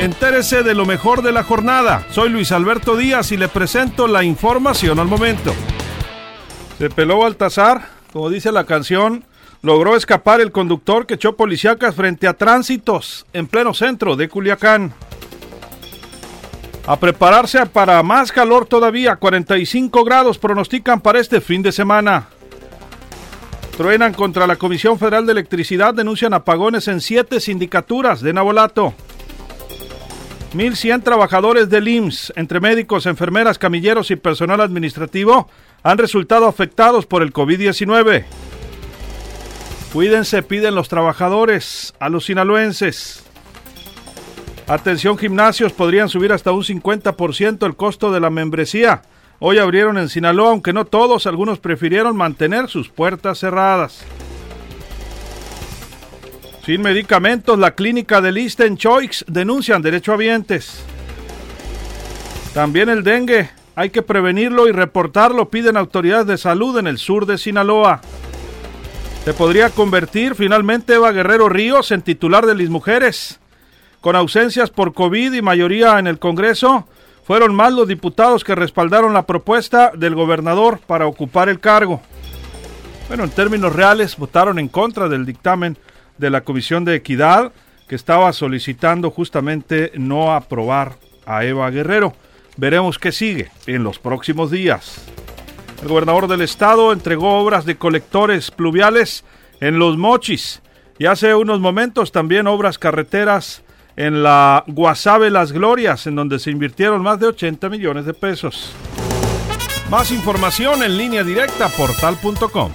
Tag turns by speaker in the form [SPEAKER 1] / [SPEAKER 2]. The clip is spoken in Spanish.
[SPEAKER 1] Entérese de lo mejor de la jornada. Soy Luis Alberto Díaz y le presento la información al momento. Se peló Baltasar, como dice la canción, logró escapar el conductor que echó policíacas frente a tránsitos en pleno centro de Culiacán. A prepararse para más calor todavía, 45 grados pronostican para este fin de semana. Truenan contra la Comisión Federal de Electricidad, denuncian apagones en siete sindicaturas de Nabolato. 1.100 trabajadores del IMSS, entre médicos, enfermeras, camilleros y personal administrativo, han resultado afectados por el COVID-19. Cuídense, piden los trabajadores a los sinaloenses. Atención, gimnasios podrían subir hasta un 50% el costo de la membresía. Hoy abrieron en Sinaloa, aunque no todos, algunos prefirieron mantener sus puertas cerradas. Sin medicamentos, la clínica de Lista en Choix denuncian derechohabientes. También el dengue, hay que prevenirlo y reportarlo, piden autoridades de salud en el sur de Sinaloa. Se podría convertir finalmente Eva Guerrero Ríos en titular de las mujeres. Con ausencias por COVID y mayoría en el Congreso, fueron más los diputados que respaldaron la propuesta del gobernador para ocupar el cargo. Bueno, en términos reales, votaron en contra del dictamen de la Comisión de Equidad que estaba solicitando justamente no aprobar a Eva Guerrero. Veremos qué sigue en los próximos días. El gobernador del estado entregó obras de colectores pluviales en Los Mochis y hace unos momentos también obras carreteras en la Guasave Las Glorias, en donde se invirtieron más de 80 millones de pesos. Más información en línea directa portal.com.